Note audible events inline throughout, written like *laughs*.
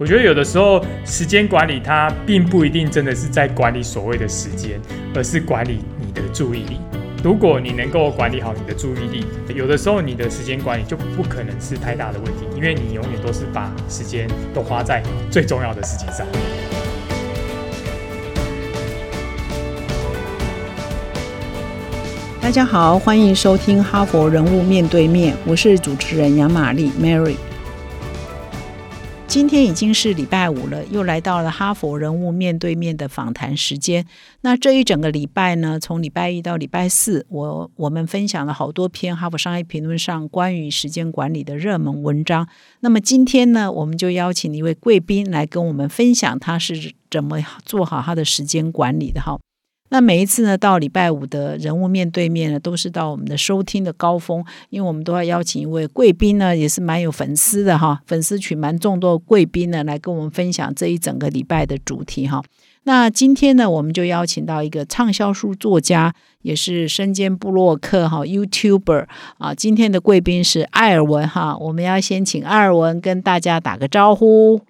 我觉得有的时候时间管理它并不一定真的是在管理所谓的时间，而是管理你的注意力。如果你能够管理好你的注意力，有的时候你的时间管理就不可能是太大的问题，因为你永远都是把时间都花在最重要的事情上。大家好，欢迎收听《哈佛人物面对面》，我是主持人杨玛丽 Mary。今天已经是礼拜五了，又来到了哈佛人物面对面的访谈时间。那这一整个礼拜呢，从礼拜一到礼拜四，我我们分享了好多篇《哈佛商业评论》上关于时间管理的热门文章。那么今天呢，我们就邀请一位贵宾来跟我们分享他是怎么做好他的时间管理的哈。那每一次呢，到礼拜五的人物面对面呢，都是到我们的收听的高峰，因为我们都要邀请一位贵宾呢，也是蛮有粉丝的哈，粉丝群蛮众多贵宾呢，来跟我们分享这一整个礼拜的主题哈。那今天呢，我们就邀请到一个畅销书作家，也是身兼布洛克哈 YouTuber 啊。今天的贵宾是艾尔文哈，我们要先请艾尔文跟大家打个招呼。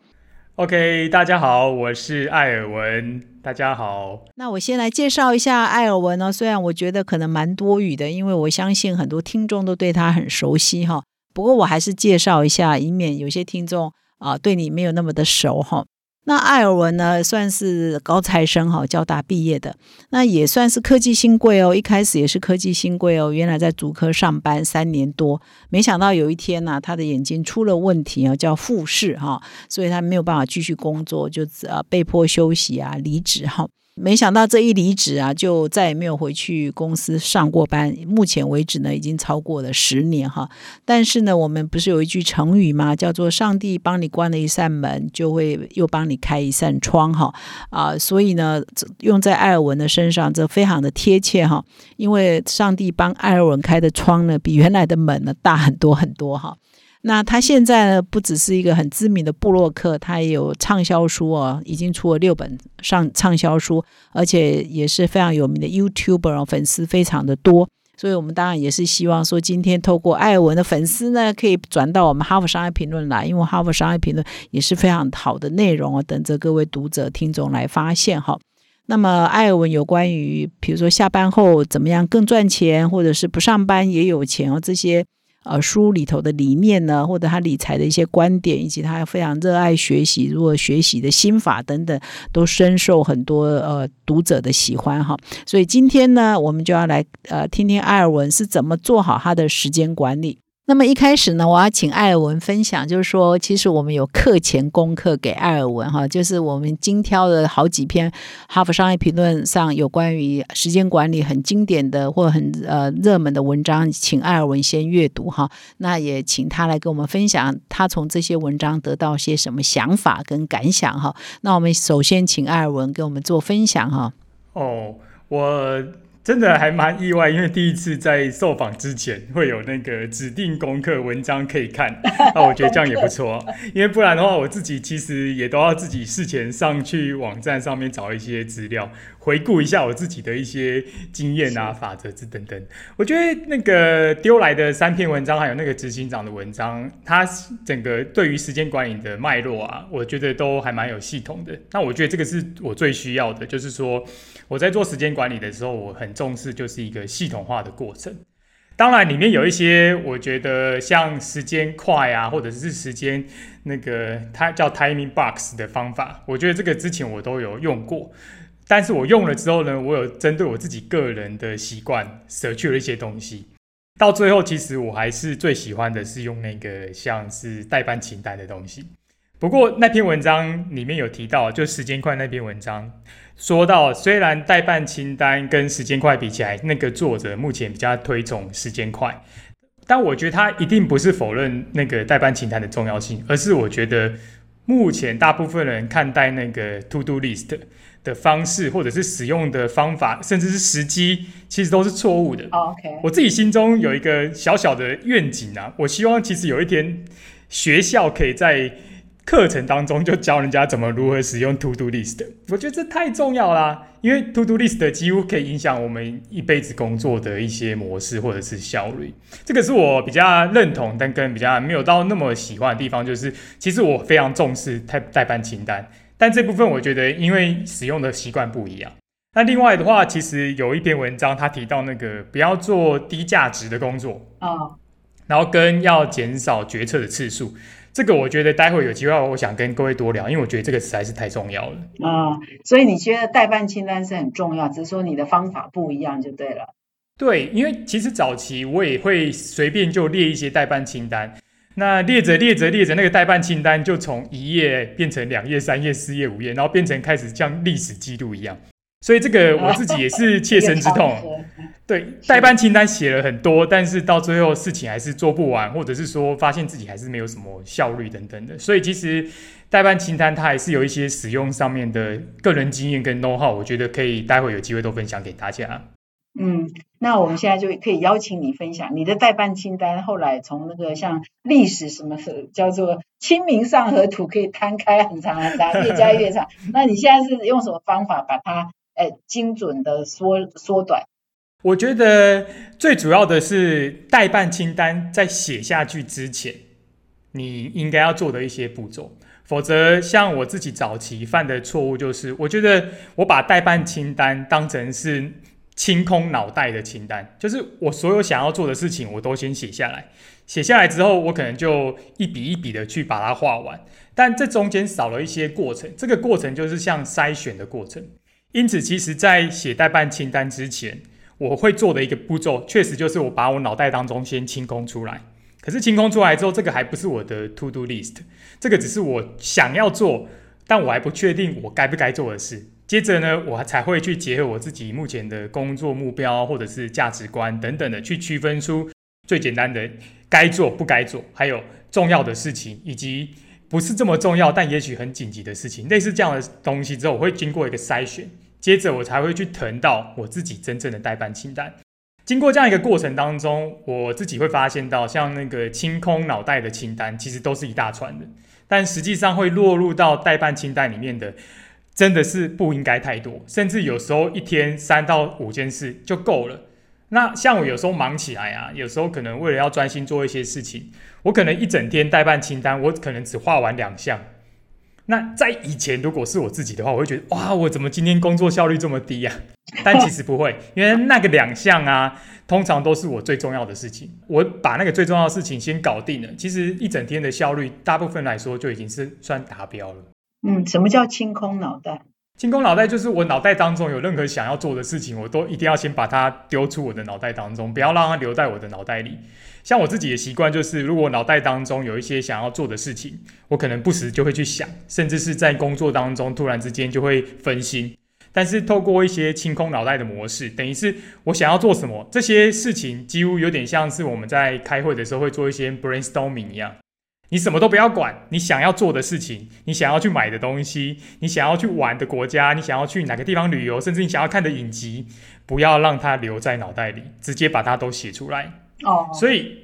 OK，大家好，我是艾尔文。大家好，那我先来介绍一下艾尔文呢。虽然我觉得可能蛮多余的，因为我相信很多听众都对他很熟悉哈。不过我还是介绍一下，以免有些听众啊对你没有那么的熟哈。那艾尔文呢，算是高材生哈，交大毕业的，那也算是科技新贵哦。一开始也是科技新贵哦，原来在足科上班三年多，没想到有一天呢，他的眼睛出了问题啊，叫复视哈，所以他没有办法继续工作，就呃被迫休息啊，离职哈。没想到这一离职啊，就再也没有回去公司上过班。目前为止呢，已经超过了十年哈。但是呢，我们不是有一句成语吗？叫做“上帝帮你关了一扇门，就会又帮你开一扇窗”哈啊。所以呢，用在艾尔文的身上，这非常的贴切哈。因为上帝帮艾尔文开的窗呢，比原来的门呢大很多很多哈。那他现在呢，不只是一个很知名的布洛克，他也有畅销书哦，已经出了六本上畅销书，而且也是非常有名的 YouTuber 哦，粉丝非常的多。所以我们当然也是希望说，今天透过艾尔文的粉丝呢，可以转到我们哈佛商业评论来，因为哈佛商业评论也是非常好的内容哦，等着各位读者听众来发现哈。那么艾尔文有关于，比如说下班后怎么样更赚钱，或者是不上班也有钱哦这些。呃，书里头的理念呢，或者他理财的一些观点，以及他非常热爱学习，如果学习的心法等等，都深受很多呃读者的喜欢哈。所以今天呢，我们就要来呃听听艾尔文是怎么做好他的时间管理。那么一开始呢，我要请艾尔文分享，就是说，其实我们有课前功课给艾尔文哈，就是我们精挑的好几篇《哈佛商业评论》上有关于时间管理很经典的或很呃热门的文章，请艾尔文先阅读哈。那也请他来跟我们分享，他从这些文章得到些什么想法跟感想哈。那我们首先请艾尔文给我们做分享哈。哦，我。真的还蛮意外，因为第一次在受访之前会有那个指定功课文章可以看，*laughs* 那我觉得这样也不错。因为不然的话，我自己其实也都要自己事前上去网站上面找一些资料，回顾一下我自己的一些经验啊、法则之等等。我觉得那个丢来的三篇文章，还有那个执行长的文章，它整个对于时间管理的脉络啊，我觉得都还蛮有系统的。那我觉得这个是我最需要的，就是说我在做时间管理的时候，我很。重视就是一个系统化的过程，当然里面有一些我觉得像时间快啊，或者是时间那个它叫 timing box 的方法，我觉得这个之前我都有用过，但是我用了之后呢，我有针对我自己个人的习惯舍去了一些东西，到最后其实我还是最喜欢的是用那个像是代办清单的东西。不过那篇文章里面有提到，就时间快那篇文章说到，虽然代办清单跟时间快比起来，那个作者目前比较推崇时间快，但我觉得他一定不是否认那个代办清单的重要性，而是我觉得目前大部分人看待那个 to do list 的方式，或者是使用的方法，甚至是时机，其实都是错误的。OK，我自己心中有一个小小的愿景啊，我希望其实有一天学校可以在课程当中就教人家怎么如何使用 To Do List，我觉得这太重要啦，因为 To Do List 几乎可以影响我们一辈子工作的一些模式或者是效率。这个是我比较认同，但跟比较没有到那么喜欢的地方，就是其实我非常重视代代办清单，但这部分我觉得因为使用的习惯不一样。那另外的话，其实有一篇文章他提到那个不要做低价值的工作啊，然后跟要减少决策的次数。这个我觉得待会有机会，我想跟各位多聊，因为我觉得这个实在是太重要了。啊，所以你觉得代办清单是很重要，只是说你的方法不一样就对了。对，因为其实早期我也会随便就列一些代办清单，那列着列着列着，那个代办清单就从一页变成两页、三页、四页、五页，然后变成开始像历史记录一样。所以这个我自己也是切身之痛。*laughs* 对，代办清单写了很多，但是到最后事情还是做不完，或者是说发现自己还是没有什么效率等等的。所以其实代办清单它还是有一些使用上面的个人经验跟 know how，我觉得可以待会有机会都分享给大家。嗯，那我们现在就可以邀请你分享你的代办清单。后来从那个像历史什么叫做《清明上河图》，可以摊开很长很长，*laughs* 越加越长。那你现在是用什么方法把它呃精准的缩缩短？我觉得最主要的是代办清单在写下去之前，你应该要做的一些步骤。否则，像我自己早期犯的错误就是，我觉得我把代办清单当成是清空脑袋的清单，就是我所有想要做的事情，我都先写下来。写下来之后，我可能就一笔一笔的去把它画完。但这中间少了一些过程，这个过程就是像筛选的过程。因此，其实在写代办清单之前，我会做的一个步骤，确实就是我把我脑袋当中先清空出来。可是清空出来之后，这个还不是我的 to do list，这个只是我想要做，但我还不确定我该不该做的事。接着呢，我才会去结合我自己目前的工作目标或者是价值观等等的，去区分出最简单的该做不该做，还有重要的事情，以及不是这么重要但也许很紧急的事情。类似这样的东西之后，我会经过一个筛选。接着我才会去腾到我自己真正的代办清单。经过这样一个过程当中，我自己会发现到，像那个清空脑袋的清单，其实都是一大串的，但实际上会落入到代办清单里面的，真的是不应该太多，甚至有时候一天三到五件事就够了。那像我有时候忙起来啊，有时候可能为了要专心做一些事情，我可能一整天代办清单，我可能只画完两项。那在以前，如果是我自己的话，我会觉得哇，我怎么今天工作效率这么低呀？*laughs* 但其实不会，因为那个两项啊，通常都是我最重要的事情。我把那个最重要的事情先搞定了，其实一整天的效率，大部分来说就已经是算达标了。嗯，什么叫清空脑袋？清空脑袋就是我脑袋当中有任何想要做的事情，我都一定要先把它丢出我的脑袋当中，不要让它留在我的脑袋里。像我自己的习惯就是，如果脑袋当中有一些想要做的事情，我可能不时就会去想，甚至是在工作当中突然之间就会分心。但是透过一些清空脑袋的模式，等于是我想要做什么，这些事情几乎有点像是我们在开会的时候会做一些 brainstorming 一样。你什么都不要管，你想要做的事情，你想要去买的东西，你想要去玩的国家，你想要去哪个地方旅游，甚至你想要看的影集，不要让它留在脑袋里，直接把它都写出来。哦，所以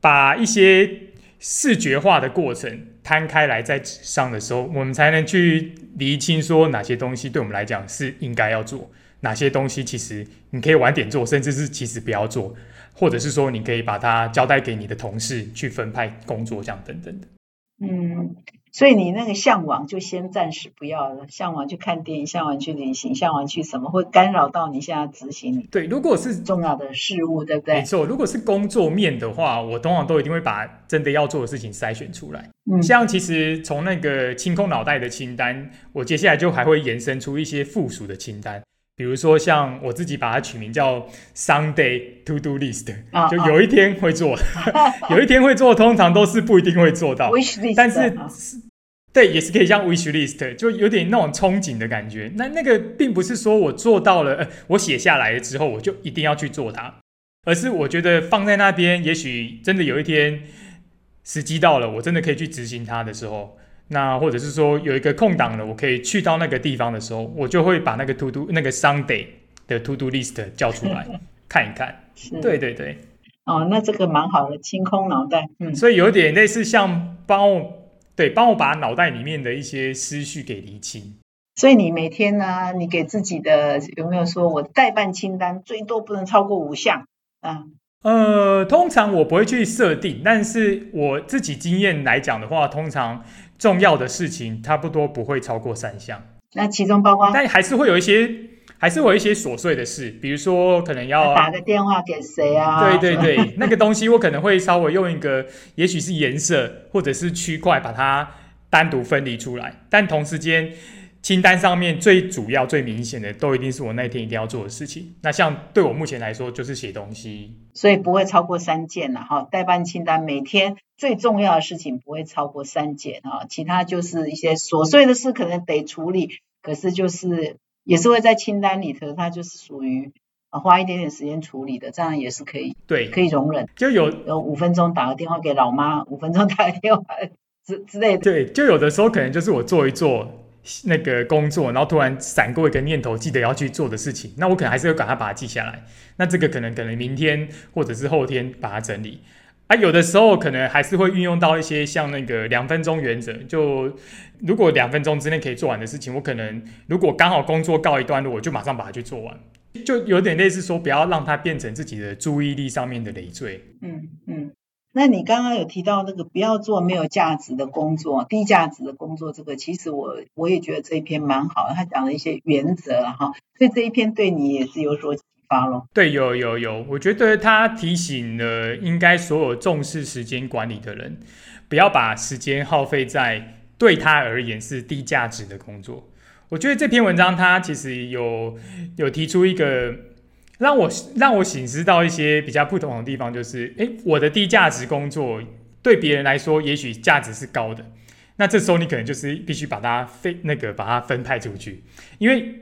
把一些视觉化的过程摊开来在纸上的时候，我们才能去厘清说哪些东西对我们来讲是应该要做，哪些东西其实你可以晚点做，甚至是其实不要做。或者是说，你可以把它交代给你的同事去分派工作，这样等等的。嗯，所以你那个向往就先暂时不要了，向往去看电影，向往去旅行，向往去什么会干扰到你现在执行？对，如果是重要的事物，对不对？没错，如果是工作面的话，我通常都一定会把真的要做的事情筛选出来。嗯，像其实从那个清空脑袋的清单，我接下来就还会延伸出一些附属的清单。比如说，像我自己把它取名叫 Sunday To Do List，就有一天会做，*laughs* 有一天会做，通常都是不一定会做到。*laughs* 但是，对，也是可以像 Wish List，就有点那种憧憬的感觉。那那个并不是说我做到了，我写下来了之后我就一定要去做它，而是我觉得放在那边，也许真的有一天时机到了，我真的可以去执行它的时候。那或者是说有一个空档了，我可以去到那个地方的时候，我就会把那个 to do 那个 Sunday 的 to do list 叫出来看一看。对对对。哦，那这个蛮好的，清空脑袋。嗯。所以有点类似像帮我对，帮我把脑袋里面的一些思绪给理清。所以你每天呢，你给自己的有没有说我代办清单最多不能超过五项啊？呃，通常我不会去设定，但是我自己经验来讲的话，通常重要的事情差不多不会超过三项。那其中包括，但还是会有一些，还是会有一些琐碎的事，比如说可能要打个电话给谁啊？对对对，那个东西我可能会稍微用一个，也许是颜色或者是区块把它单独分离出来，但同时间。清单上面最主要、最明显的，都一定是我那天一定要做的事情。那像对我目前来说，就是写东西，所以不会超过三件了哈。代办清单每天最重要的事情不会超过三件哈，其他就是一些琐碎的事，可能得处理，可是就是也是会在清单里头，它就是属于啊花一点点时间处理的，这样也是可以，对，可以容忍。就有有五分钟打个电话给老妈，五分钟打个电话 *laughs* 之之类的。对，就有的时候可能就是我做一做。那个工作，然后突然闪过一个念头，记得要去做的事情，那我可能还是会赶快把它记下来。那这个可能可能明天或者是后天把它整理。啊，有的时候可能还是会运用到一些像那个两分钟原则，就如果两分钟之内可以做完的事情，我可能如果刚好工作告一段落，我就马上把它去做完，就有点类似说不要让它变成自己的注意力上面的累赘。嗯嗯。那你刚刚有提到那个不要做没有价值的工作、低价值的工作，这个其实我我也觉得这一篇蛮好的，他讲了一些原则了哈，所以这一篇对你也是有所启发咯。对，有有有，我觉得他提醒了应该所有重视时间管理的人，不要把时间耗费在对他而言是低价值的工作。我觉得这篇文章他其实有有提出一个。让我让我醒思到一些比较不同的地方，就是，诶，我的低价值工作对别人来说也许价值是高的，那这时候你可能就是必须把它分那个把它分派出去，因为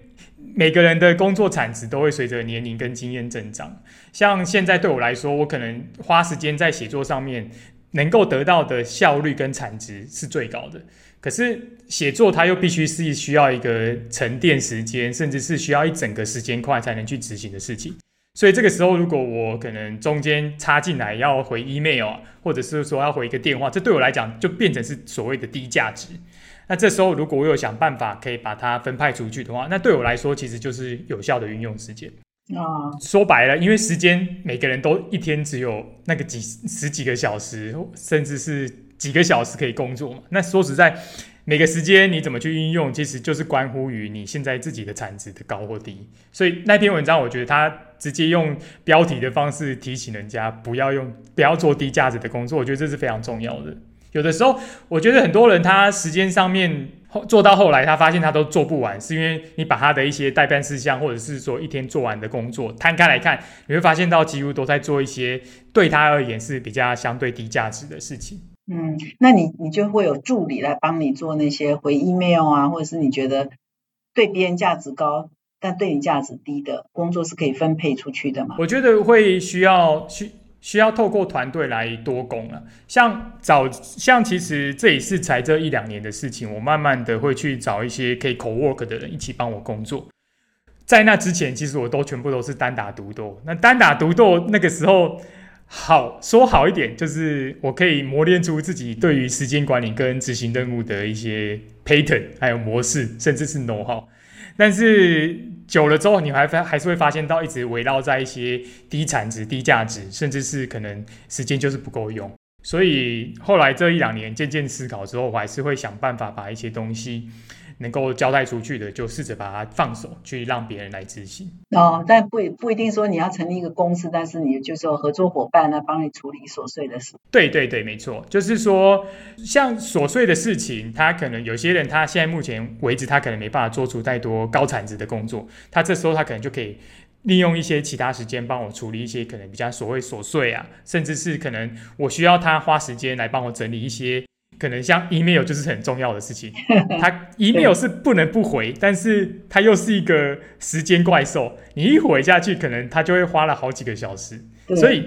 每个人的工作产值都会随着年龄跟经验增长。像现在对我来说，我可能花时间在写作上面，能够得到的效率跟产值是最高的。可是写作它又必须是需要一个沉淀时间，甚至是需要一整个时间块才能去执行的事情。所以这个时候，如果我可能中间插进来要回 email，或者是说要回一个电话，这对我来讲就变成是所谓的低价值。那这时候如果我有想办法可以把它分派出去的话，那对我来说其实就是有效的运用时间。啊，说白了，因为时间每个人都一天只有那个几十几个小时，甚至是。几个小时可以工作嘛？那说实在，每个时间你怎么去运用，其实就是关乎于你现在自己的产值的高或低。所以那篇文章，我觉得他直接用标题的方式提醒人家不要用，不要做低价值的工作，我觉得这是非常重要的。有的时候，我觉得很多人他时间上面做到后来，他发现他都做不完，是因为你把他的一些代办事项，或者是说一天做完的工作摊开来看，你会发现到几乎都在做一些对他而言是比较相对低价值的事情。嗯，那你你就会有助理来帮你做那些回 email 啊，或者是你觉得对别人价值高，但对你价值低的工作是可以分配出去的吗？我觉得会需要需需要透过团队来多工啊。像找像其实这也是才这一两年的事情，我慢慢的会去找一些可以 co work 的人一起帮我工作。在那之前，其实我都全部都是单打独斗。那单打独斗那个时候。好说好一点，就是我可以磨练出自己对于时间管理跟执行任务的一些 pattern，还有模式，甚至是 know how。但是久了之后，你还发还是会发现到一直围绕在一些低产值、低价值，甚至是可能时间就是不够用。所以后来这一两年渐渐思考之后，我还是会想办法把一些东西。能够交代出去的，就试着把它放手，去让别人来执行。哦，但不不一定说你要成立一个公司，但是你就是有合作伙伴来帮你处理琐碎的事。对对对，没错，就是说，像琐碎的事情，他可能有些人他现在目前为止，他可能没办法做出太多高产值的工作，他这时候他可能就可以利用一些其他时间帮我处理一些可能比较所谓琐碎啊，甚至是可能我需要他花时间来帮我整理一些。可能像 email 就是很重要的事情，*laughs* 他 email 是不能不回，但是他又是一个时间怪兽，你一回下去，可能他就会花了好几个小时。所以，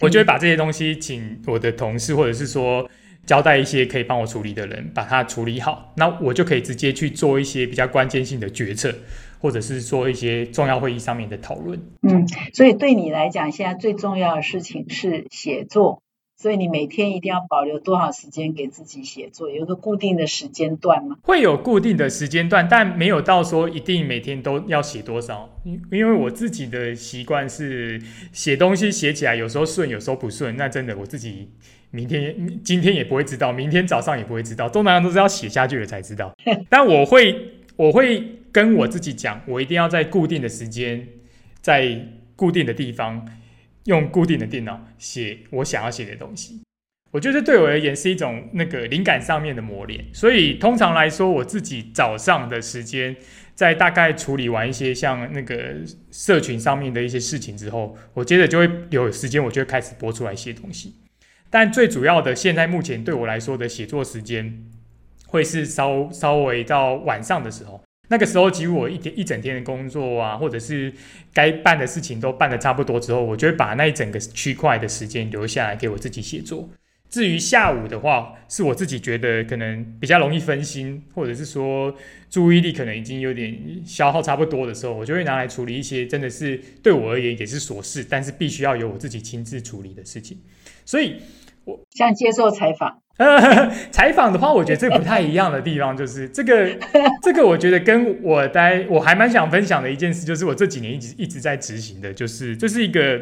我就会把这些东西请我的同事，或者是说交代一些可以帮我处理的人，把它处理好，那我就可以直接去做一些比较关键性的决策，或者是做一些重要会议上面的讨论。嗯，所以对你来讲，现在最重要的事情是写作。所以你每天一定要保留多少时间给自己写作，有一个固定的时间段吗？会有固定的时间段，但没有到说一定每天都要写多少。因因为我自己的习惯是写东西写起来有时候顺，有时候不顺，那真的我自己明天、今天也不会知道，明天早上也不会知道，通常都是要写下去了才知道。*laughs* 但我会，我会跟我自己讲，我一定要在固定的时间，在固定的地方。用固定的电脑写我想要写的东西，我觉得对我而言是一种那个灵感上面的磨练。所以通常来说，我自己早上的时间，在大概处理完一些像那个社群上面的一些事情之后，我接着就会有时间，我就会开始播出来写东西。但最主要的，现在目前对我来说的写作时间，会是稍稍微到晚上的时候。那个时候，几乎我一天一整天的工作啊，或者是该办的事情都办的差不多之后，我就会把那一整个区块的时间留下来给我自己写作。至于下午的话，是我自己觉得可能比较容易分心，或者是说注意力可能已经有点消耗差不多的时候，我就会拿来处理一些真的是对我而言也是琐事，但是必须要由我自己亲自处理的事情。所以，我像接受采访。*laughs* 采访的话，我觉得这不太一样的地方就是这个，*laughs* 这个我觉得跟我待我还蛮想分享的一件事，就是我这几年一直一直在执行的，就是这是一个，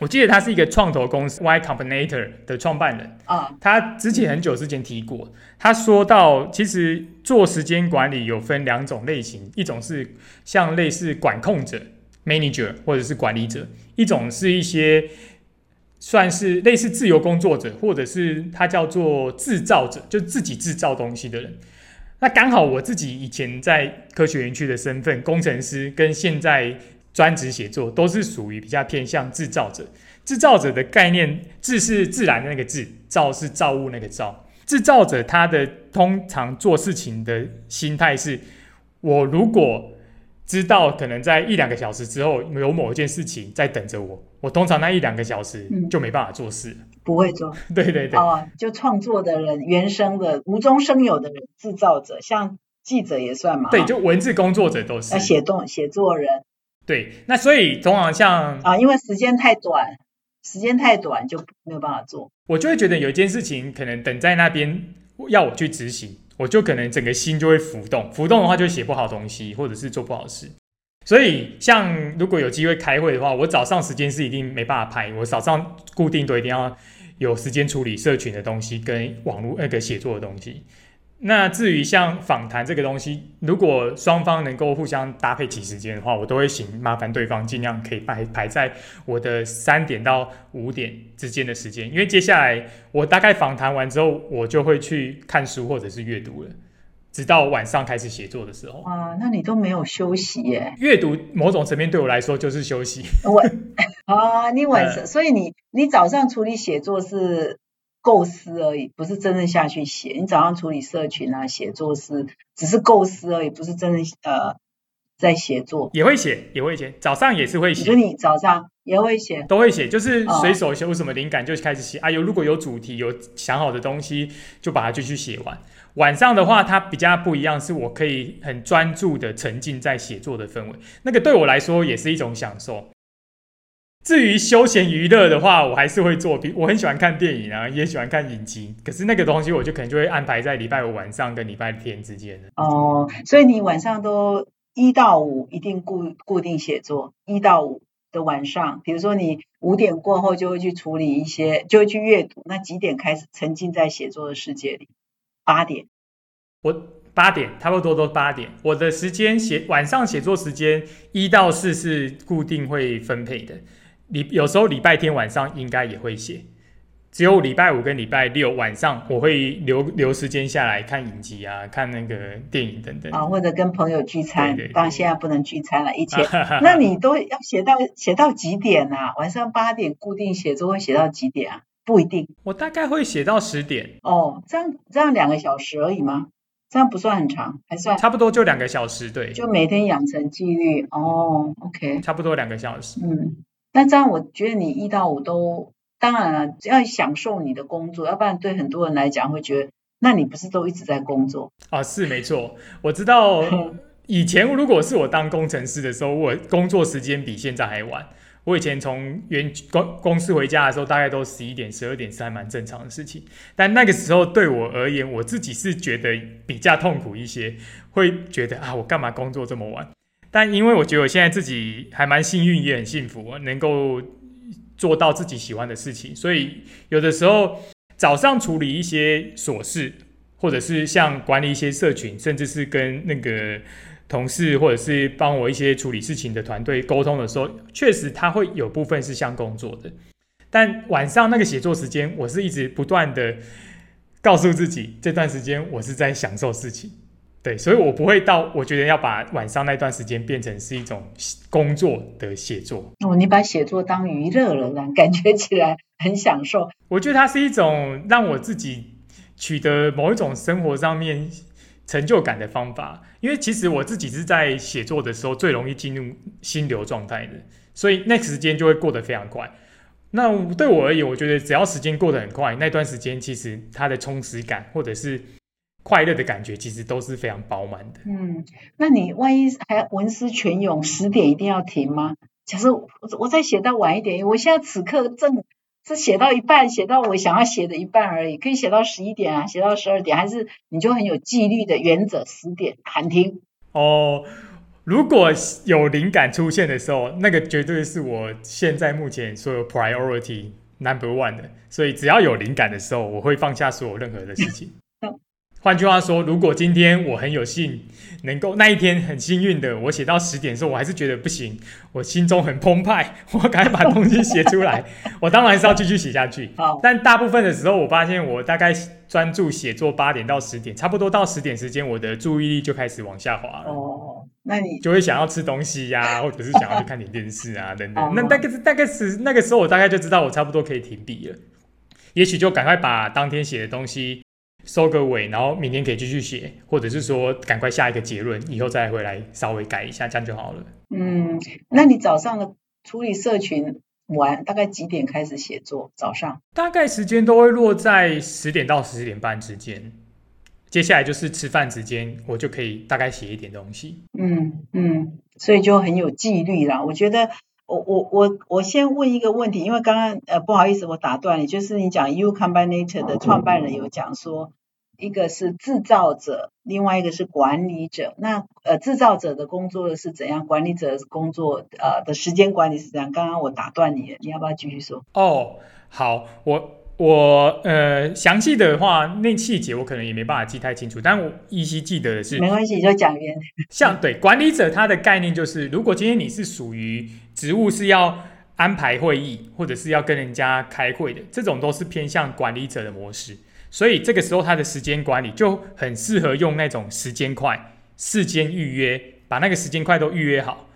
我记得他是一个创投公司 Y Combinator 的创办人啊，他之前很久之前提过，他说到其实做时间管理有分两种类型，一种是像类似管控者 Manager 或者是管理者，一种是一些。算是类似自由工作者，或者是他叫做制造者，就自己制造东西的人。那刚好我自己以前在科学园区的身份，工程师跟现在专职写作，都是属于比较偏向制造者。制造者的概念，制是自然的那个制，造是造物那个造。制造者他的通常做事情的心态是：我如果知道可能在一两个小时之后有某一件事情在等着我。我通常那一两个小时就没办法做事，不会做。*laughs* 对对对，哦，就创作的人、原生的、无中生有的人、制造者，像记者也算嘛。对，就文字工作者都是。写动写作人。对，那所以通常像啊，因为时间太短，时间太短就没有办法做。我就会觉得有一件事情可能等在那边要我去执行，我就可能整个心就会浮动，浮动的话就写不好东西，或者是做不好事。所以，像如果有机会开会的话，我早上时间是一定没办法拍。我早上固定都一定要有时间处理社群的东西跟网络那个写作的东西。那至于像访谈这个东西，如果双方能够互相搭配起时间的话，我都会请麻烦对方尽量可以排排在我的三点到五点之间的时间，因为接下来我大概访谈完之后，我就会去看书或者是阅读了。直到晚上开始写作的时候啊，那你都没有休息耶？阅读某种层面对我来说就是休息。我 *laughs* 啊，你晚上，所以你你早上处理写作是构思而已，不是真正下去写。你早上处理社群啊，写作是只是构思而已，不是真正呃在写作。也会写，也会写，早上也是会写。就你早上也会写，都会写，就是随手写有什么灵感就开始写。啊，有如果有主题有想好的东西，就把它继续写完。晚上的话，它比较不一样，是我可以很专注的沉浸在写作的氛围，那个对我来说也是一种享受。至于休闲娱乐的话，我还是会做，比我很喜欢看电影啊，也喜欢看影集，可是那个东西我就可能就会安排在礼拜五晚上跟礼拜天之间的。哦，所以你晚上都一到五一定固固定写作，一到五的晚上，比如说你五点过后就会去处理一些，就会去阅读，那几点开始沉浸在写作的世界里？八点，我八点差不多都八点。我的时间写晚上写作时间一到四是固定会分配的，礼有时候礼拜天晚上应该也会写，只有礼拜五跟礼拜六晚上我会留留时间下来看影集啊，看那个电影等等啊，或者跟朋友聚餐。当然现在不能聚餐了，以 *laughs* 前那你都要写到写到几点啊？晚上八点固定写作会写到几点啊？不一定，我大概会写到十点。哦，这样这样两个小时而已吗？这样不算很长，还算差不多就两个小时，对。就每天养成纪律哦，OK。差不多两个小时。嗯，那这样我觉得你一到五都，当然了，要享受你的工作，要不然对很多人来讲会觉得，那你不是都一直在工作？啊，是没错，我知道。*laughs* 以前如果是我当工程师的时候，我工作时间比现在还晚。我以前从原公公司回家的时候，大概都十一点、十二点是还蛮正常的事情。但那个时候对我而言，我自己是觉得比较痛苦一些，会觉得啊，我干嘛工作这么晚？但因为我觉得我现在自己还蛮幸运，也很幸福，能够做到自己喜欢的事情，所以有的时候早上处理一些琐事，或者是像管理一些社群，甚至是跟那个。同事或者是帮我一些处理事情的团队沟通的时候，确实他会有部分是像工作的，但晚上那个写作时间，我是一直不断的告诉自己，这段时间我是在享受事情，对，所以我不会到我觉得要把晚上那段时间变成是一种工作的写作。哦，你把写作当娱乐了呢？感觉起来很享受。我觉得它是一种让我自己取得某一种生活上面。成就感的方法，因为其实我自己是在写作的时候最容易进入心流状态的，所以那时间就会过得非常快。那对我而言，我觉得只要时间过得很快，那段时间其实它的充实感或者是快乐的感觉，其实都是非常饱满的。嗯，那你万一还文思泉涌，十点一定要停吗？假设我我再写到晚一点，我现在此刻正。是写到一半，写到我想要写的一半而已，可以写到十一点啊，写到十二点，还是你就很有纪律的原则，十点喊停。哦，如果有灵感出现的时候，那个绝对是我现在目前所有 priority number one 的，所以只要有灵感的时候，我会放下所有任何的事情。换句话说，如果今天我很有幸能够那一天很幸运的，我写到十点的时候，我还是觉得不行，我心中很澎湃，我赶快把东西写出来。*laughs* 我当然是要继续写下去。但大部分的时候，我发现我大概专注写作八点到十点，差不多到十点时间，我的注意力就开始往下滑了。哦，那你就会想要吃东西呀，*laughs* 或者是想要去看点电视啊等等。那大概大概是那个时候，我大概就知道我差不多可以停笔了。也许就赶快把当天写的东西。收个尾，然后明天可以继续写，或者是说赶快下一个结论，以后再回来稍微改一下，这样就好了。嗯，那你早上的处理社群完，大概几点开始写作？早上大概时间都会落在十点到十点半之间，接下来就是吃饭时间，我就可以大概写一点东西。嗯嗯，所以就很有纪律啦。我觉得。我我我我先问一个问题，因为刚刚呃不好意思我打断你，就是你讲 U Combinator 的创办人有讲说，一个是制造者，另外一个是管理者。那呃制造者的工作是怎样，管理者工作呃的时间管理是怎样？刚刚我打断你了，你要不要继续说？哦，好，我。我呃，详细的话，那细节我可能也没办法记太清楚，但我依稀记得的是，没关系，就讲原。*laughs* 像对管理者，他的概念就是，如果今天你是属于职务是要安排会议，或者是要跟人家开会的，这种都是偏向管理者的模式。所以这个时候他的时间管理就很适合用那种时间块、事间预约，把那个时间块都预约好。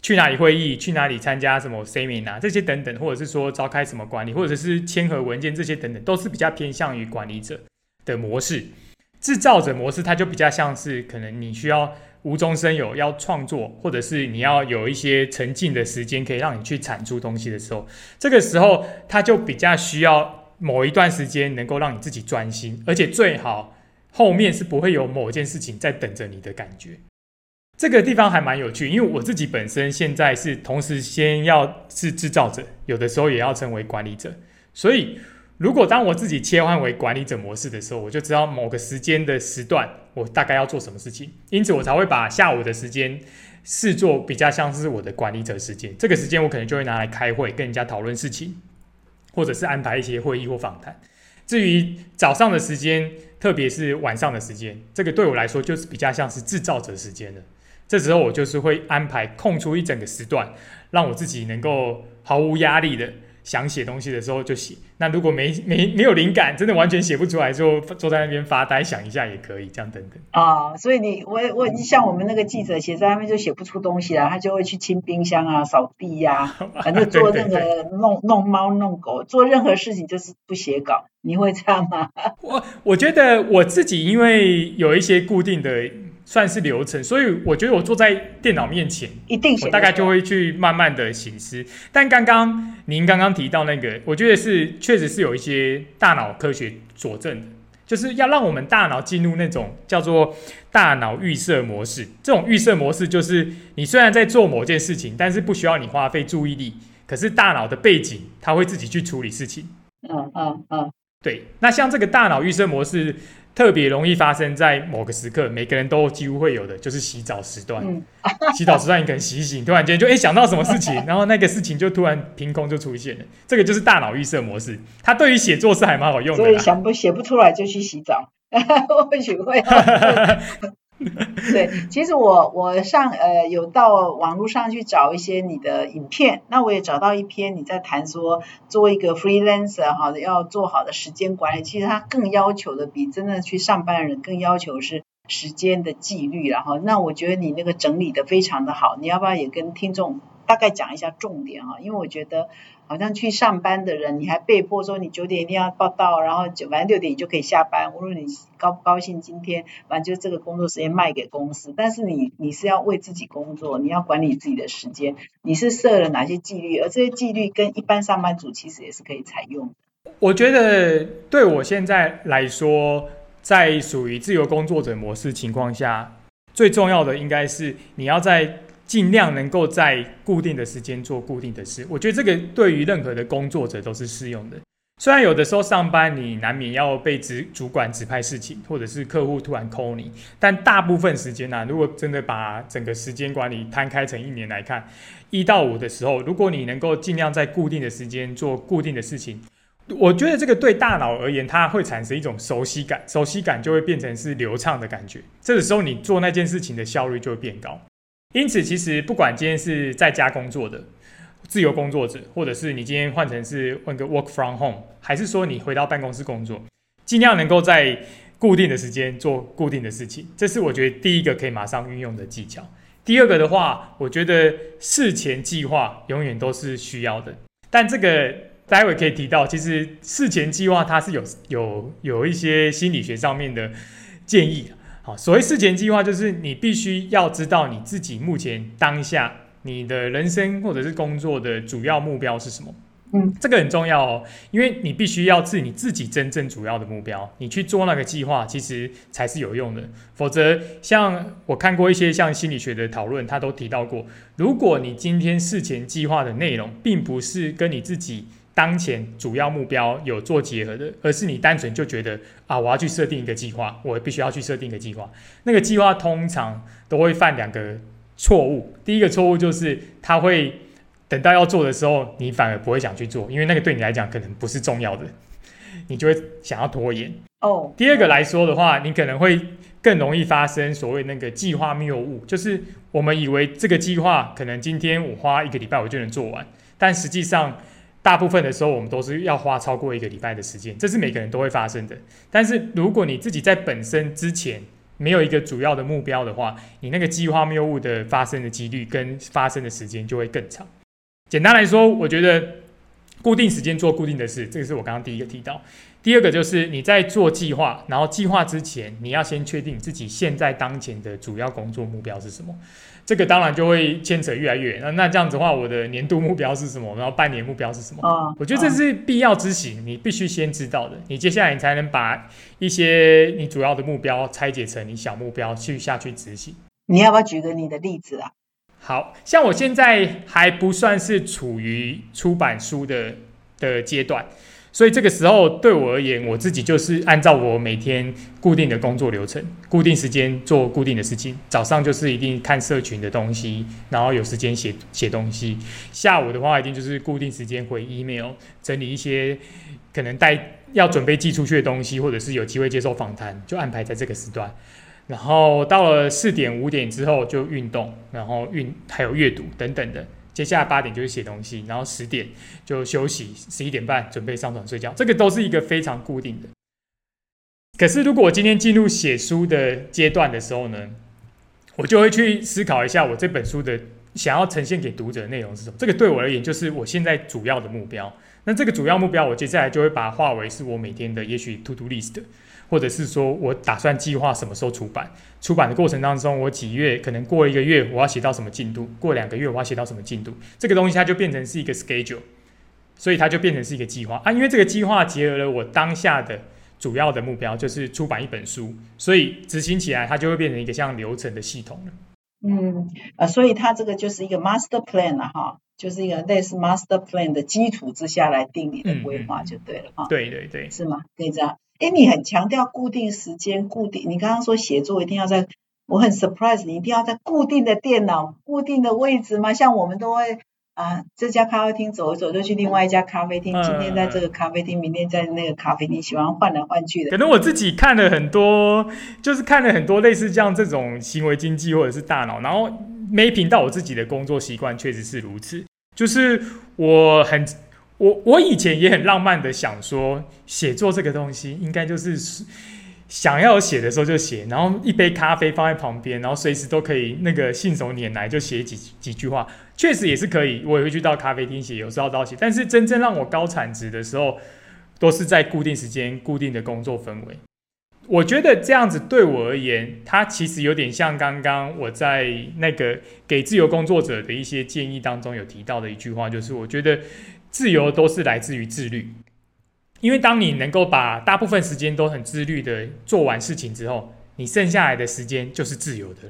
去哪里会议？去哪里参加什么 seminar 这些等等，或者是说召开什么管理，或者是签合文件这些等等，都是比较偏向于管理者的模式。制造者模式，它就比较像是可能你需要无中生有，要创作，或者是你要有一些沉浸的时间，可以让你去产出东西的时候，这个时候它就比较需要某一段时间能够让你自己专心，而且最好后面是不会有某件事情在等着你的感觉。这个地方还蛮有趣，因为我自己本身现在是同时先要是制造者，有的时候也要成为管理者。所以，如果当我自己切换为管理者模式的时候，我就知道某个时间的时段我大概要做什么事情，因此我才会把下午的时间视作比较像是我的管理者时间。这个时间我可能就会拿来开会，跟人家讨论事情，或者是安排一些会议或访谈。至于早上的时间，特别是晚上的时间，这个对我来说就是比较像是制造者时间了。这时候我就是会安排空出一整个时段，让我自己能够毫无压力的想写东西的时候就写。那如果没没没有灵感，真的完全写不出来，就坐在那边发呆想一下也可以，这样等等。啊，所以你我我像我们那个记者写在那边就写不出东西了，他就会去清冰箱啊、扫地呀，*laughs* 反正做任何弄弄猫弄狗，做任何事情就是不写稿。你会这样吗？我我觉得我自己因为有一些固定的。算是流程，所以我觉得我坐在电脑面前，一定我大概就会去慢慢的醒思。但刚刚您刚刚提到那个，我觉得是确实是有一些大脑科学佐证的，就是要让我们大脑进入那种叫做大脑预设模式。这种预设模式就是你虽然在做某件事情，但是不需要你花费注意力，可是大脑的背景它会自己去处理事情。嗯嗯嗯，对。那像这个大脑预设模式。特别容易发生在某个时刻，每个人都几乎会有的，就是洗澡时段。洗澡时段你可能洗洗，突然间就哎想到什么事情，然后那个事情就突然凭空就出现了。这个就是大脑预设模式，它对于写作是还蛮好用的。所以想不写不出来就去洗澡，*laughs* 或许会。*laughs* *laughs* 对，其实我我上呃有到网络上去找一些你的影片，那我也找到一篇你在谈说，做一个 freelancer 哈，要做好的时间管理，其实他更要求的比真的去上班的人更要求是时间的纪律，然后那我觉得你那个整理的非常的好，你要不要也跟听众大概讲一下重点啊？因为我觉得。好像去上班的人，你还被迫说你九点一定要报到，然后九反正六点你就可以下班。无论你高不高兴，今天反正就这个工作时间卖给公司。但是你你是要为自己工作，你要管理自己的时间，你是设了哪些纪律？而这些纪律跟一般上班族其实也是可以采用。我觉得对我现在来说，在属于自由工作者模式情况下，最重要的应该是你要在。尽量能够在固定的时间做固定的事，我觉得这个对于任何的工作者都是适用的。虽然有的时候上班你难免要被指主管指派事情，或者是客户突然 call 你，但大部分时间呢，如果真的把整个时间管理摊开成一年来看，一到五的时候，如果你能够尽量在固定的时间做固定的事情，我觉得这个对大脑而言，它会产生一种熟悉感，熟悉感就会变成是流畅的感觉。这个时候你做那件事情的效率就会变高。因此，其实不管今天是在家工作的自由工作者，或者是你今天换成是问个 work from home，还是说你回到办公室工作，尽量能够在固定的时间做固定的事情，这是我觉得第一个可以马上运用的技巧。第二个的话，我觉得事前计划永远都是需要的，但这个待会可以提到，其实事前计划它是有有有一些心理学上面的建议。好，所谓事前计划，就是你必须要知道你自己目前当下你的人生或者是工作的主要目标是什么。嗯，这个很重要哦，因为你必须要是你自己真正主要的目标，你去做那个计划，其实才是有用的。否则，像我看过一些像心理学的讨论，他都提到过，如果你今天事前计划的内容，并不是跟你自己。当前主要目标有做结合的，而是你单纯就觉得啊，我要去设定一个计划，我必须要去设定一个计划。那个计划通常都会犯两个错误。第一个错误就是他会等到要做的时候，你反而不会想去做，因为那个对你来讲可能不是重要的，你就会想要拖延。哦。第二个来说的话，你可能会更容易发生所谓那个计划谬误，就是我们以为这个计划可能今天我花一个礼拜我就能做完，但实际上。大部分的时候，我们都是要花超过一个礼拜的时间，这是每个人都会发生的。但是，如果你自己在本身之前没有一个主要的目标的话，你那个计划谬误的发生的几率跟发生的时间就会更长。简单来说，我觉得固定时间做固定的事，这个是我刚刚第一个提到。第二个就是你在做计划，然后计划之前，你要先确定自己现在当前的主要工作目标是什么。这个当然就会牵扯越来越远。那那这样子的话，我的年度目标是什么？然后半年目标是什么？啊，我觉得这是必要之行，你必须先知道的。你接下来你才能把一些你主要的目标拆解成你小目标去下去执行。你要不要举个你的例子啊？好像我现在还不算是处于出版书的的阶段。所以这个时候对我而言，我自己就是按照我每天固定的工作流程，固定时间做固定的事情。早上就是一定看社群的东西，然后有时间写写东西。下午的话，一定就是固定时间回 email，整理一些可能带要准备寄出去的东西，或者是有机会接受访谈，就安排在这个时段。然后到了四点五点之后就运动，然后运还有阅读等等的。接下来八点就是写东西，然后十点就休息，十一点半准备上床睡觉，这个都是一个非常固定的。可是如果我今天进入写书的阶段的时候呢，我就会去思考一下我这本书的想要呈现给读者的内容是什么。这个对我而言就是我现在主要的目标。那这个主要目标，我接下来就会把它化为是我每天的也许 to do list。或者是说我打算计划什么时候出版，出版的过程当中，我几月可能过一个月我要写到什么进度，过两个月我要写到什么进度，这个东西它就变成是一个 schedule，所以它就变成是一个计划啊。因为这个计划结合了我当下的主要的目标就是出版一本书，所以执行起来它就会变成一个像流程的系统了。嗯，呃，所以它这个就是一个 master plan 了哈，就是一个类似 master plan 的基础之下来定你的规划就对了哈。对对对，是吗？可以这样。哎，你很强调固定时间，固定。你刚刚说写作一定要在，我很 surprise，你一定要在固定的电脑、固定的位置吗？像我们都会。啊，这家咖啡厅走一走，就去另外一家咖啡厅。今天在这个咖啡厅，明天在那个咖啡厅，喜欢换来换去的。可能我自己看了很多，就是看了很多类似这样这种行为经济或者是大脑，然后 mapping 到我自己的工作习惯，确实是如此。就是我很我我以前也很浪漫的想说，写作这个东西应该就是想要写的时候就写，然后一杯咖啡放在旁边，然后随时都可以那个信手拈来就写几几句话。确实也是可以，我也会去到咖啡厅写，有时候到写。但是真正让我高产值的时候，都是在固定时间、固定的工作氛围。我觉得这样子对我而言，它其实有点像刚刚我在那个给自由工作者的一些建议当中有提到的一句话，就是我觉得自由都是来自于自律。因为当你能够把大部分时间都很自律的做完事情之后，你剩下来的时间就是自由的。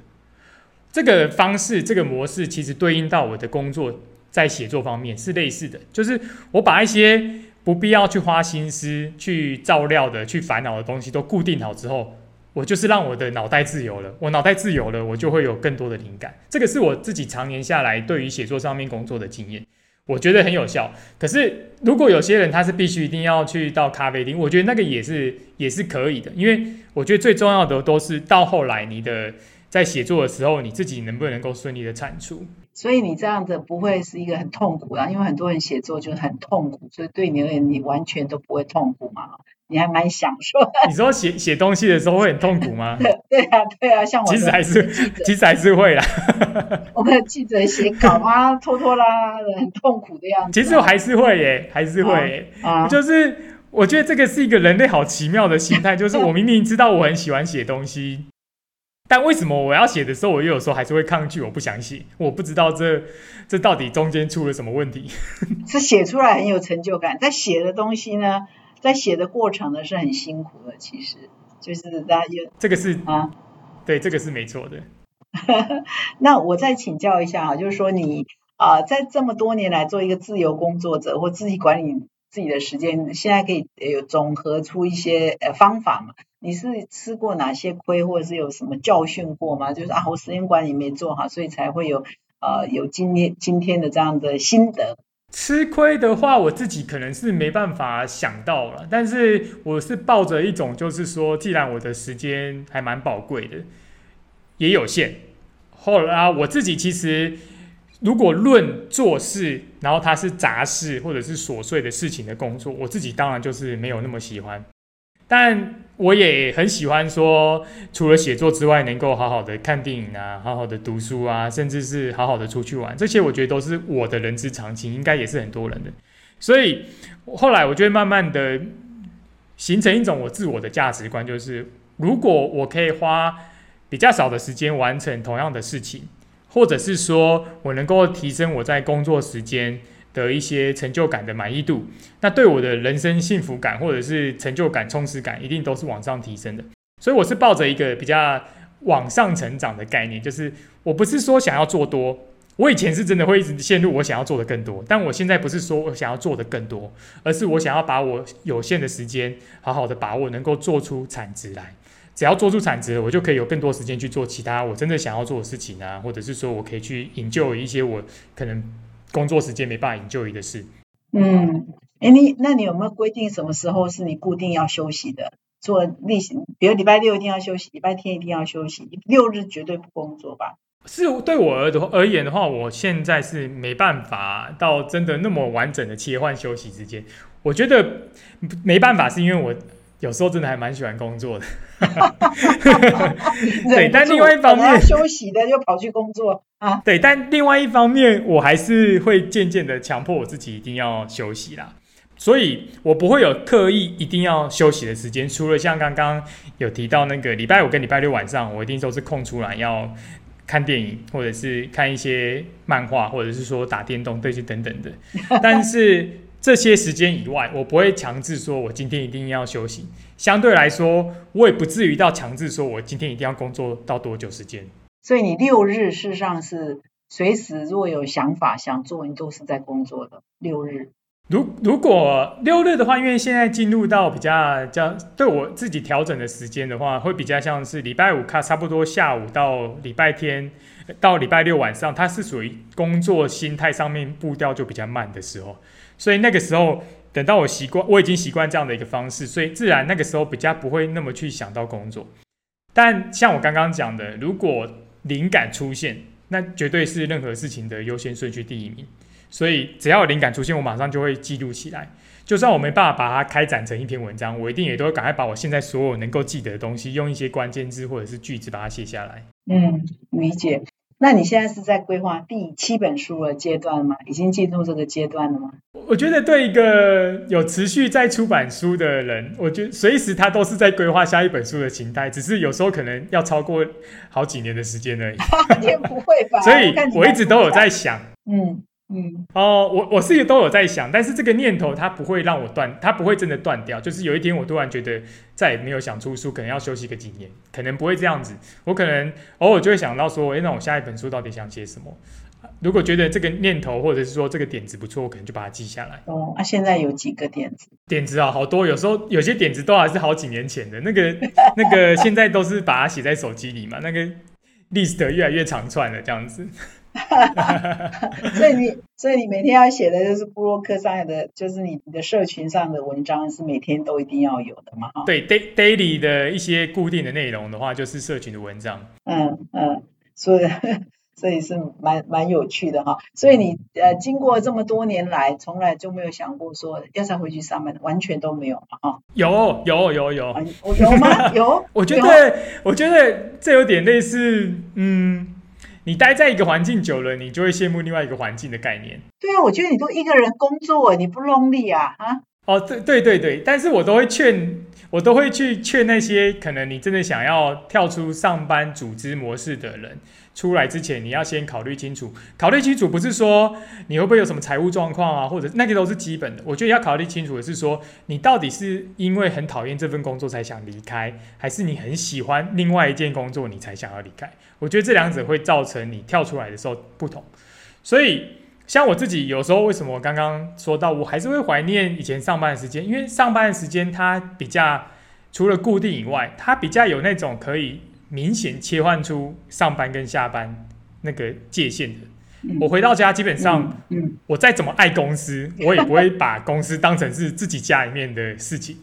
这个方式，这个模式，其实对应到我的工作，在写作方面是类似的，就是我把一些不必要去花心思、去照料的、去烦恼的东西都固定好之后，我就是让我的脑袋自由了。我脑袋自由了，我就会有更多的灵感。这个是我自己常年下来对于写作上面工作的经验，我觉得很有效。可是如果有些人他是必须一定要去到咖啡厅，我觉得那个也是也是可以的，因为我觉得最重要的都是到后来你的。在写作的时候，你自己能不能够顺利的产出？所以你这样子不会是一个很痛苦啊，因为很多人写作就很痛苦，所以对你而言，你完全都不会痛苦嘛？你还蛮享受。你说写写东西的时候会很痛苦吗？*laughs* 对啊，对啊，像我其实还是其实还是会啦。*laughs* 我们记者写稿啊，拖拖拉拉的，很痛苦的样子。其实我还是会耶，还是会。啊，就是我觉得这个是一个人类好奇妙的心态，就是我明明知道我很喜欢写东西。但为什么我要写的时候，我又有时候还是会抗拒？我不想写，我不知道这这到底中间出了什么问题。*laughs* 是写出来很有成就感，在写的东西呢，在写的过程呢是很辛苦的。其实就是大家有这个是啊，对，这个是没错的。*laughs* 那我再请教一下啊，就是说你啊，在这么多年来做一个自由工作者或自己管理自己的时间，现在可以有总合出一些呃方法嘛？你是吃过哪些亏，或者是有什么教训过吗？就是啊，我时间管理没做好，所以才会有呃有今天今天的这样的心得。吃亏的话，我自己可能是没办法想到了，但是我是抱着一种，就是说，既然我的时间还蛮宝贵的，也有限。后来啊我自己其实，如果论做事，然后它是杂事或者是琐碎的事情的工作，我自己当然就是没有那么喜欢。但我也很喜欢说，除了写作之外，能够好好的看电影啊，好好的读书啊，甚至是好好的出去玩，这些我觉得都是我的人之常情，应该也是很多人的。所以后来我就会慢慢的形成一种我自我的价值观，就是如果我可以花比较少的时间完成同样的事情，或者是说我能够提升我在工作时间。的一些成就感的满意度，那对我的人生幸福感或者是成就感充实感，一定都是往上提升的。所以我是抱着一个比较往上成长的概念，就是我不是说想要做多，我以前是真的会一直陷入我想要做的更多，但我现在不是说我想要做的更多，而是我想要把我有限的时间好好的把握，能够做出产值来。只要做出产值，我就可以有更多时间去做其他我真的想要做的事情啊，或者是说我可以去营救一些我可能。工作时间没办法引就的事。嗯，哎，你那你有没有规定什么时候是你固定要休息的？做例行，比如礼拜六一定要休息，礼拜天一定要休息，六日绝对不工作吧？是对我而而言的话，我现在是没办法到真的那么完整的切换休息时间。我觉得没办法，是因为我。有时候真的还蛮喜欢工作的，*laughs* 对，但另外一方面休息的又跑去工作啊，对，但另外一方面我还是会渐渐的强迫我自己一定要休息啦，所以我不会有刻意一定要休息的时间，除了像刚刚有提到那个礼拜五跟礼拜六晚上，我一定都是空出来要看电影或者是看一些漫画，或者是说打电动这些等等的，但是。这些时间以外，我不会强制说我今天一定要休息。相对来说，我也不至于到强制说我今天一定要工作到多久时间。所以你六日事实上是随时如果有想法想做，你都是在工作的六日。如如果六日的话，因为现在进入到比较较对我自己调整的时间的话，会比较像是礼拜五，看差不多下午到礼拜天到礼拜六晚上，它是属于工作心态上面步调就比较慢的时候。所以那个时候，等到我习惯，我已经习惯这样的一个方式，所以自然那个时候比较不会那么去想到工作。但像我刚刚讲的，如果灵感出现，那绝对是任何事情的优先顺序第一名。所以只要有灵感出现，我马上就会记录起来。就算我没办法把它开展成一篇文章，我一定也都会赶快把我现在所有能够记得的东西，用一些关键字或者是句子把它写下来。嗯，理解。那你现在是在规划第七本书的阶段吗？已经进入这个阶段了吗？我觉得对一个有持续在出版书的人，我觉得随时他都是在规划下一本书的形态，只是有时候可能要超过好几年的时间而已。*laughs* 也不会吧？*laughs* 所以我一直都有在想，嗯。嗯哦，我我是都有在想，但是这个念头它不会让我断，它不会真的断掉。就是有一天我突然觉得再也没有想出书，可能要休息个几年，可能不会这样子。我可能偶尔就会想到说，哎，那我下一本书到底想写什么？如果觉得这个念头或者是说这个点子不错，我可能就把它记下来。哦，那现在有几个点子？点子啊，好多。有时候有些点子都还是好几年前的那个那个，现在都是把它写在手机里嘛。那个 list 越来越长串了，这样子。*laughs* 所以你，所以你每天要写的就是布洛克上的，就是你你的社群上的文章是每天都一定要有的嘛？对，daily 的一些固定的内容的话，就是社群的文章。嗯嗯，所以 *laughs* 所以是蛮蛮有趣的哈。所以你呃，经过这么多年来，从来就没有想过说要再回去上班，完全都没有嘛？哈，有有有有，有吗？有？*laughs* 我觉得我觉得这有点类似，嗯。你待在一个环境久了，你就会羡慕另外一个环境的概念。对啊，我觉得你都一个人工作，你不 lonely 啊？啊？哦，对对对对，但是我都会劝，我都会去劝那些可能你真的想要跳出上班组织模式的人。出来之前，你要先考虑清楚。考虑清楚不是说你会不会有什么财务状况啊，或者那个都是基本的。我觉得要考虑清楚的是说，你到底是因为很讨厌这份工作才想离开，还是你很喜欢另外一件工作你才想要离开？我觉得这两者会造成你跳出来的时候不同。所以，像我自己有时候为什么我刚刚说到，我还是会怀念以前上班的时间，因为上班的时间它比较除了固定以外，它比较有那种可以。明显切换出上班跟下班那个界限的。我回到家，基本上，我再怎么爱公司，我也不会把公司当成是自己家里面的事情。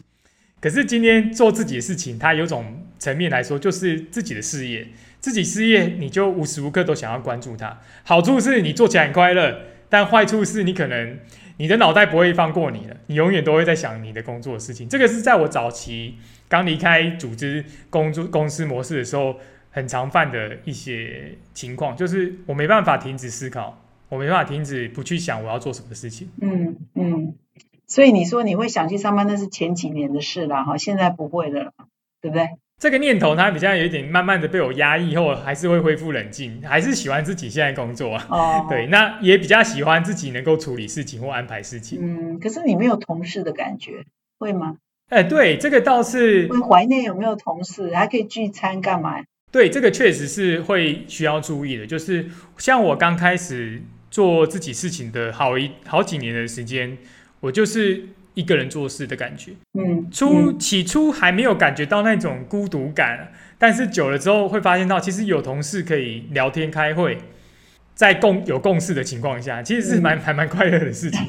可是今天做自己的事情，它有种层面来说，就是自己的事业。自己事业，你就无时无刻都想要关注它。好处是你做起来很快乐，但坏处是你可能你的脑袋不会放过你了，你永远都会在想你的工作的事情。这个是在我早期。刚离开组织工作公司模式的时候，很常犯的一些情况，就是我没办法停止思考，我没办法停止不去想我要做什么事情。嗯嗯，所以你说你会想去上班，那是前几年的事了哈，现在不会的了，对不对？这个念头它比较有一点慢慢的被我压抑后，还是会恢复冷静，还是喜欢自己现在工作啊。哦，*laughs* 对，那也比较喜欢自己能够处理事情或安排事情。嗯，可是你没有同事的感觉，会吗？哎，对，这个倒是会怀念有没有同事，还可以聚餐干嘛？对，这个确实是会需要注意的。就是像我刚开始做自己事情的好一好几年的时间，我就是一个人做事的感觉。嗯，初起初还没有感觉到那种孤独感，但是久了之后会发现到，其实有同事可以聊天开会，在共有共事的情况下，其实是蛮还蛮快乐的事情。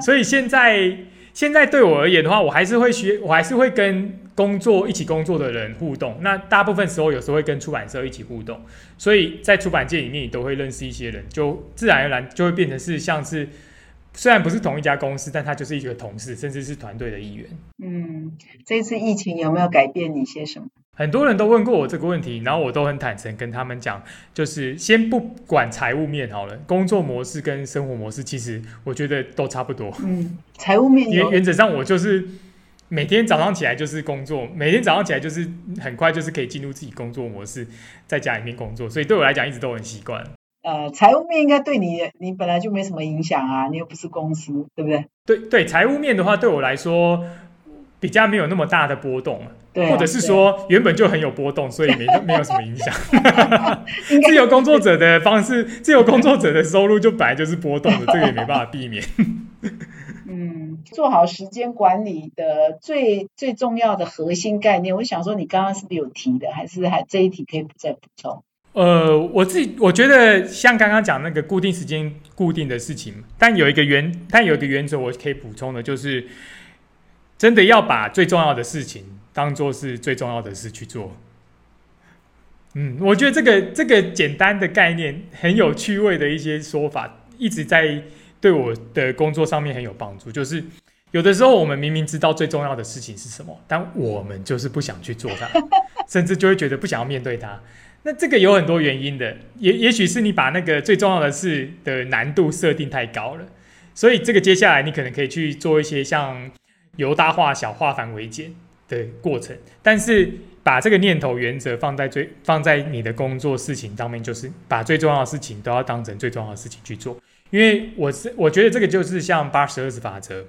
所以现在。现在对我而言的话，我还是会学，我还是会跟工作一起工作的人互动。那大部分时候，有时候会跟出版社一起互动，所以在出版界里面，你都会认识一些人，就自然而然就会变成是像是，虽然不是同一家公司，但他就是一个同事，甚至是团队的一员。嗯，这次疫情有没有改变你些什么？很多人都问过我这个问题，然后我都很坦诚跟他们讲，就是先不管财务面好了，工作模式跟生活模式，其实我觉得都差不多。嗯，财务面原原则上我就是每天早上起来就是工作，每天早上起来就是很快就是可以进入自己工作模式，在家里面工作，所以对我来讲一直都很习惯。呃，财务面应该对你，你本来就没什么影响啊，你又不是公司，对不对？对对，财务面的话，对我来说比较没有那么大的波动，对，或者是说原本就很有波动，所以没 *laughs* 没有什么影响。*laughs* 自由工作者的方式，自由工作者的收入就本来就是波动的，这个也没办法避免。*laughs* 嗯，做好时间管理的最最重要的核心概念，我想说，你刚刚是不是有提的，还是还这一题可以再补充？呃，我自己我觉得像刚刚讲那个固定时间、固定的事情，但有一个原，但有一个原则我可以补充的，就是真的要把最重要的事情当做是最重要的事去做。嗯，我觉得这个这个简单的概念很有趣味的一些说法，一直在对我的工作上面很有帮助。就是有的时候我们明明知道最重要的事情是什么，但我们就是不想去做它，*laughs* 甚至就会觉得不想要面对它。那这个有很多原因的，也也许是你把那个最重要的事的难度设定太高了，所以这个接下来你可能可以去做一些像由大化小、化繁为简的过程，但是把这个念头原则放在最放在你的工作事情上面，就是把最重要的事情都要当成最重要的事情去做，因为我是我觉得这个就是像八十二十法则，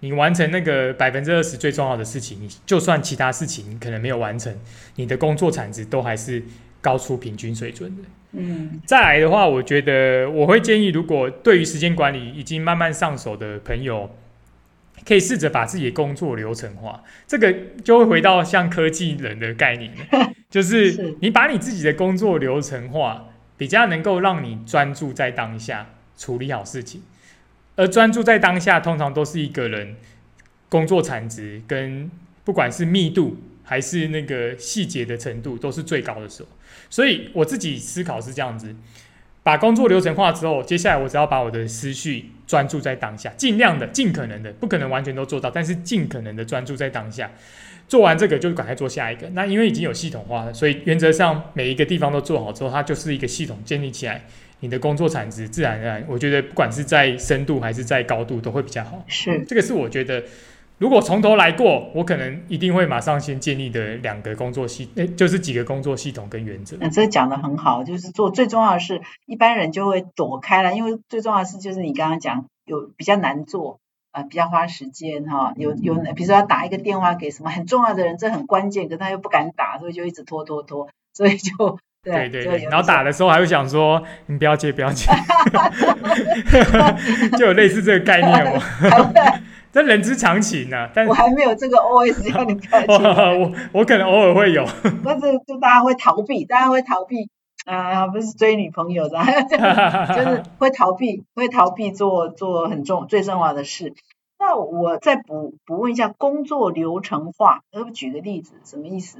你完成那个百分之二十最重要的事情，你就算其他事情可能没有完成，你的工作产值都还是。高出平均水准的，嗯，再来的话，我觉得我会建议，如果对于时间管理已经慢慢上手的朋友，可以试着把自己的工作流程化。这个就会回到像科技人的概念，*laughs* 就是你把你自己的工作流程化，比较能够让你专注在当下处理好事情。而专注在当下，通常都是一个人工作产值跟不管是密度还是那个细节的程度，都是最高的时候。所以我自己思考是这样子：把工作流程化之后，接下来我只要把我的思绪专注在当下，尽量的、尽可能的，不可能完全都做到，但是尽可能的专注在当下。做完这个就赶快做下一个。那因为已经有系统化了，所以原则上每一个地方都做好之后，它就是一个系统建立起来，你的工作产值自然而然，我觉得不管是在深度还是在高度都会比较好。是，这个是我觉得。如果从头来过，我可能一定会马上先建立的两个工作系，诶，就是几个工作系统跟原则。那这讲的很好，就是做最重要的事，一般人就会躲开了，因为最重要的事就是你刚刚讲有比较难做，啊，比较花时间哈，有有，比如说要打一个电话给什么很重要的人，这很关键，可他又不敢打，所以就一直拖拖拖，所以就对对对，然后打的时候还会想说，你不要接，不要接，*laughs* 就有类似这个概念哦。*laughs* 这人之常情呐，但我还没有这个 *laughs* O S 要你不要我 *laughs* 我可能偶尔会有，*laughs* 但是就大家会逃避，大家会逃避啊，不是追女朋友的，就是会逃避，会逃避做做很重最重要的事。那我再补补问一下，工作流程化，可不举个例子，什么意思？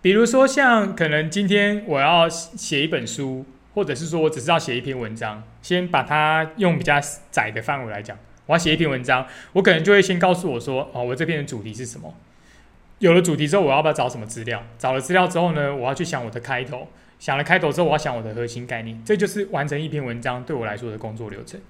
比如说像可能今天我要写一本书，或者是说我只是要写一篇文章，先把它用比较窄的范围来讲。我要写一篇文章，我可能就会先告诉我说，哦，我这篇的主题是什么？有了主题之后，我要不要找什么资料？找了资料之后呢，我要去想我的开头。想了开头之后，我要想我的核心概念。这就是完成一篇文章对我来说的工作流程。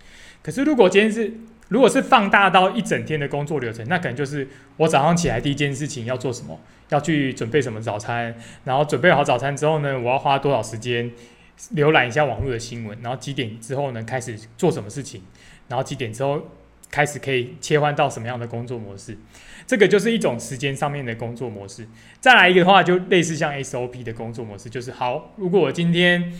可是如果今天是，如果是放大到一整天的工作流程，那可能就是我早上起来第一件事情要做什么？要去准备什么早餐？然后准备好早餐之后呢，我要花多少时间浏览一下网络的新闻？然后几点之后呢，开始做什么事情？然后几点之后？开始可以切换到什么样的工作模式？这个就是一种时间上面的工作模式。再来一个的话，就类似像 SOP 的工作模式，就是好，如果我今天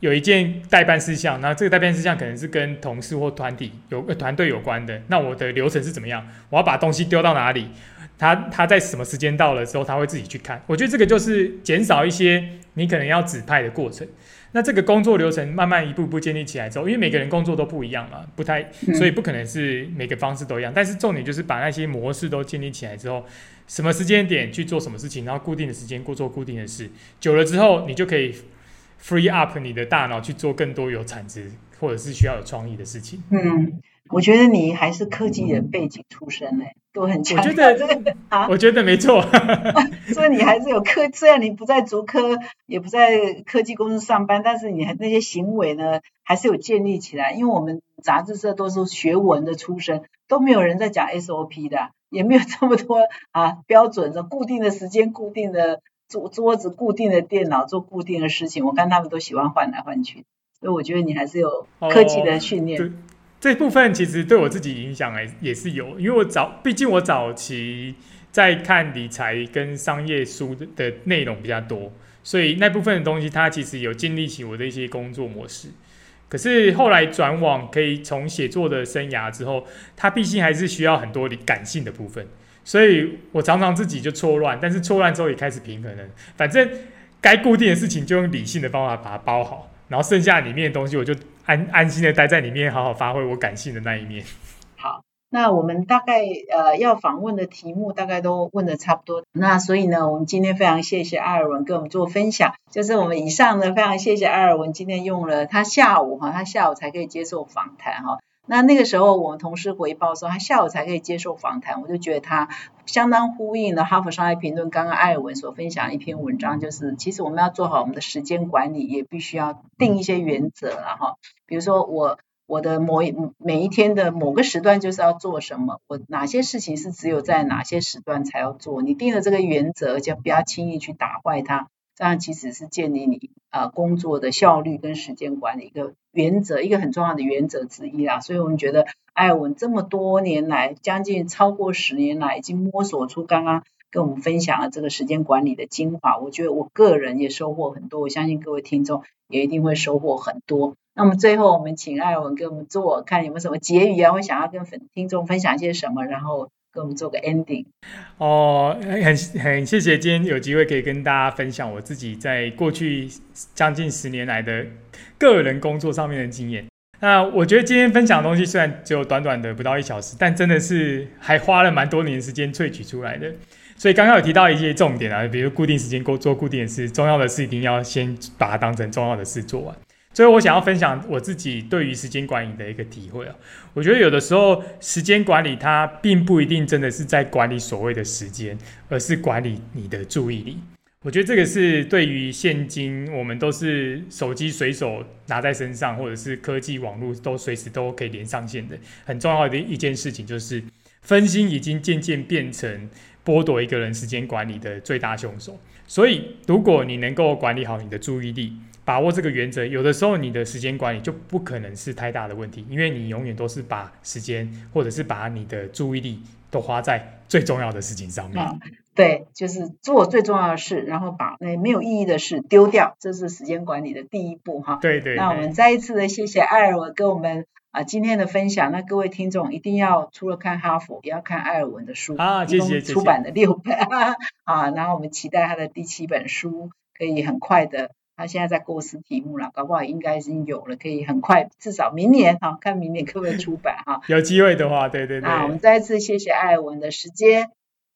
有一件代办事项，那这个代办事项可能是跟同事或团体有团队有关的，那我的流程是怎么样？我要把东西丢到哪里？他他在什么时间到了之后，他会自己去看。我觉得这个就是减少一些你可能要指派的过程。那这个工作流程慢慢一步步建立起来之后，因为每个人工作都不一样嘛，不太，所以不可能是每个方式都一样。但是重点就是把那些模式都建立起来之后，什么时间点去做什么事情，然后固定的时间过做固定的事，久了之后，你就可以 free up 你的大脑去做更多有产值或者是需要有创意的事情。嗯。我觉得你还是科技人背景出身嘞，都很强。我觉得啊，我觉得没错。所以你还是有科，虽然你不在足科，也不在科技公司上班，但是你还那些行为呢，还是有建立起来。因为我们杂志社都是学文的出身，都没有人在讲 SOP 的，也没有这么多啊标准的固定的时间、固定的桌桌子、固定的电脑做固定的事情。我看他们都喜欢换来换去。所以我觉得你还是有科技的训练。对，这部分其实对我自己影响也也是有，因为我早，毕竟我早期在看理财跟商业书的的内容比较多，所以那部分的东西它其实有建立起我的一些工作模式。可是后来转网可以从写作的生涯之后，它毕竟还是需要很多感性的部分，所以我常常自己就错乱，但是错乱之后也开始平衡了。反正该固定的事情就用理性的方法把它包好，然后剩下里面的东西我就安安心的待在里面，好好发挥我感性的那一面。*laughs* 好。那我们大概呃要访问的题目大概都问的差不多，那所以呢，我们今天非常谢谢艾尔文跟我们做分享，就是我们以上呢非常谢谢艾尔文今天用了他下午哈，他下午才可以接受访谈哈，那那个时候我们同事回报说他下午才可以接受访谈，我就觉得他相当呼应了哈佛商业评论刚刚艾文所分享一篇文章，就是其实我们要做好我们的时间管理，也必须要定一些原则了哈，比如说我。我的某一每一天的某个时段就是要做什么，我哪些事情是只有在哪些时段才要做？你定了这个原则，就不要轻易去打坏它。这样其实是建立你啊工作的效率跟时间管理一个原则，一个很重要的原则之一啦。所以我们觉得艾文这么多年来，将近超过十年来，已经摸索出刚刚跟我们分享了这个时间管理的精华。我觉得我个人也收获很多，我相信各位听众也一定会收获很多。那么最后，我们请艾文给我们做，看有没有什么结语啊，或想要跟粉听众分享一些什么，然后给我们做个 ending。哦，很很谢谢今天有机会可以跟大家分享我自己在过去将近十年来的个人工作上面的经验。那我觉得今天分享的东西虽然只有短短的不到一小时，但真的是还花了蛮多年时间萃取出来的。所以刚刚有提到一些重点啊，比如固定时间工做固定的事，重要的事一定要先把它当成重要的事做完。所以我想要分享我自己对于时间管理的一个体会啊，我觉得有的时候时间管理它并不一定真的是在管理所谓的时间，而是管理你的注意力。我觉得这个是对于现今我们都是手机随手拿在身上，或者是科技网络都随时都可以连上线的很重要的一件事情，就是分心已经渐渐变成剥夺一个人时间管理的最大凶手。所以如果你能够管理好你的注意力，把握这个原则，有的时候你的时间管理就不可能是太大的问题，因为你永远都是把时间或者是把你的注意力都花在最重要的事情上面。对，就是做最重要的事，然后把那没有意义的事丢掉，这是时间管理的第一步哈。对对。那我们再一次的谢谢艾尔文跟我们啊今天的分享。那各位听众一定要除了看哈佛，也要看艾尔文的书啊，谢谢出版的六本啊，然后我们期待他的第七本书可以很快的。他现在在构思题目了，搞不好应该已经有了，可以很快，至少明年哈，看明年可不可以出版哈。有机会的话，对对对。啊，我们再一次谢谢艾文的时间，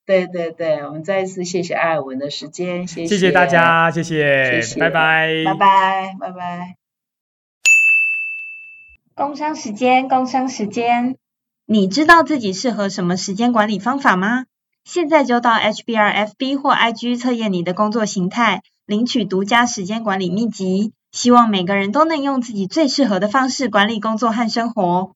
对对对，我们再一次谢谢艾文的时间，谢谢。谢谢大家，谢谢，拜拜，拜拜，拜拜。工商时间，工商时间，你知道自己适合什么时间管理方法吗？现在就到 HBRFB 或 IG 测验你的工作形态。领取独家时间管理秘籍，希望每个人都能用自己最适合的方式管理工作和生活。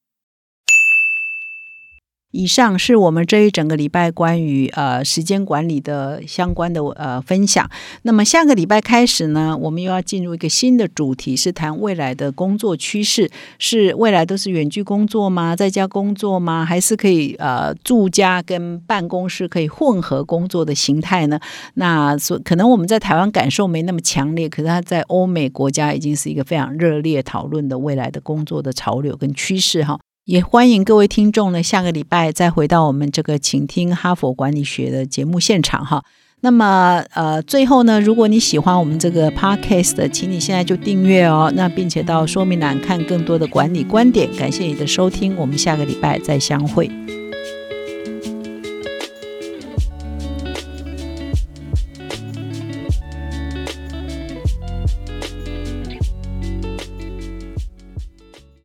以上是我们这一整个礼拜关于呃时间管理的相关的呃分享。那么下个礼拜开始呢，我们又要进入一个新的主题，是谈未来的工作趋势。是未来都是远距工作吗？在家工作吗？还是可以呃住家跟办公室可以混合工作的形态呢？那所可能我们在台湾感受没那么强烈，可是它在欧美国家已经是一个非常热烈讨论的未来的工作的潮流跟趋势哈。也欢迎各位听众呢，下个礼拜再回到我们这个请听哈佛管理学的节目现场哈。那么呃，最后呢，如果你喜欢我们这个 podcast，请你现在就订阅哦。那并且到说明栏看更多的管理观点。感谢你的收听，我们下个礼拜再相会。